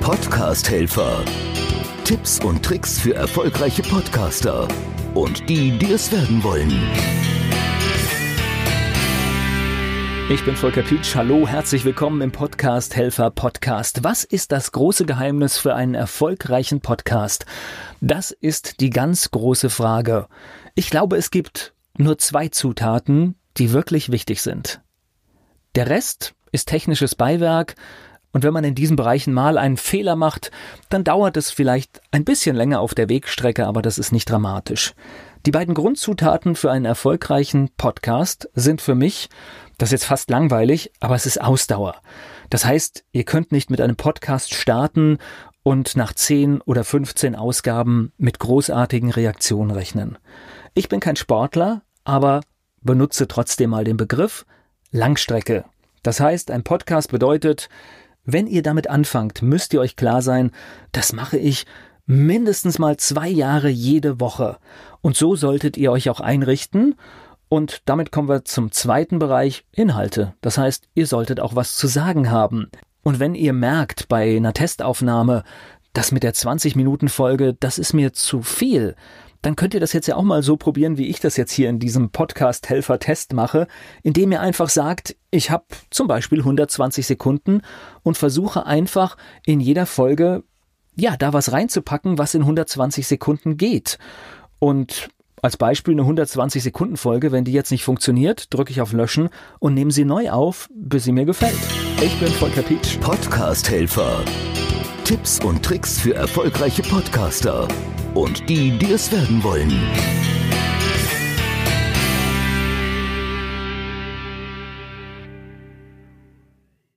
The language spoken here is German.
Podcast-Helfer. Tipps und Tricks für erfolgreiche Podcaster und die, die es werden wollen. Ich bin Volker Pietsch. Hallo, herzlich willkommen im Podcast Helfer Podcast. Was ist das große Geheimnis für einen erfolgreichen Podcast? Das ist die ganz große Frage. Ich glaube, es gibt nur zwei Zutaten, die wirklich wichtig sind. Der Rest ist technisches Beiwerk, und wenn man in diesen Bereichen mal einen Fehler macht, dann dauert es vielleicht ein bisschen länger auf der Wegstrecke, aber das ist nicht dramatisch. Die beiden Grundzutaten für einen erfolgreichen Podcast sind für mich, das ist jetzt fast langweilig, aber es ist Ausdauer. Das heißt, ihr könnt nicht mit einem Podcast starten und nach 10 oder 15 Ausgaben mit großartigen Reaktionen rechnen. Ich bin kein Sportler, aber benutze trotzdem mal den Begriff Langstrecke. Das heißt, ein Podcast bedeutet, wenn ihr damit anfangt, müsst ihr euch klar sein, das mache ich mindestens mal zwei Jahre jede Woche. Und so solltet ihr euch auch einrichten. Und damit kommen wir zum zweiten Bereich Inhalte. Das heißt, ihr solltet auch was zu sagen haben. Und wenn ihr merkt bei einer Testaufnahme, das mit der 20 Minuten Folge, das ist mir zu viel, dann könnt ihr das jetzt ja auch mal so probieren, wie ich das jetzt hier in diesem Podcast Helfer Test mache, indem ihr einfach sagt, ich habe zum Beispiel 120 Sekunden und versuche einfach in jeder Folge ja, da was reinzupacken, was in 120 Sekunden geht. Und als Beispiel eine 120 Sekunden Folge, wenn die jetzt nicht funktioniert, drücke ich auf Löschen und nehme sie neu auf, bis sie mir gefällt. Ich bin Volker Pietsch. Podcast Helfer. Tipps und Tricks für erfolgreiche Podcaster und die, die es werden wollen.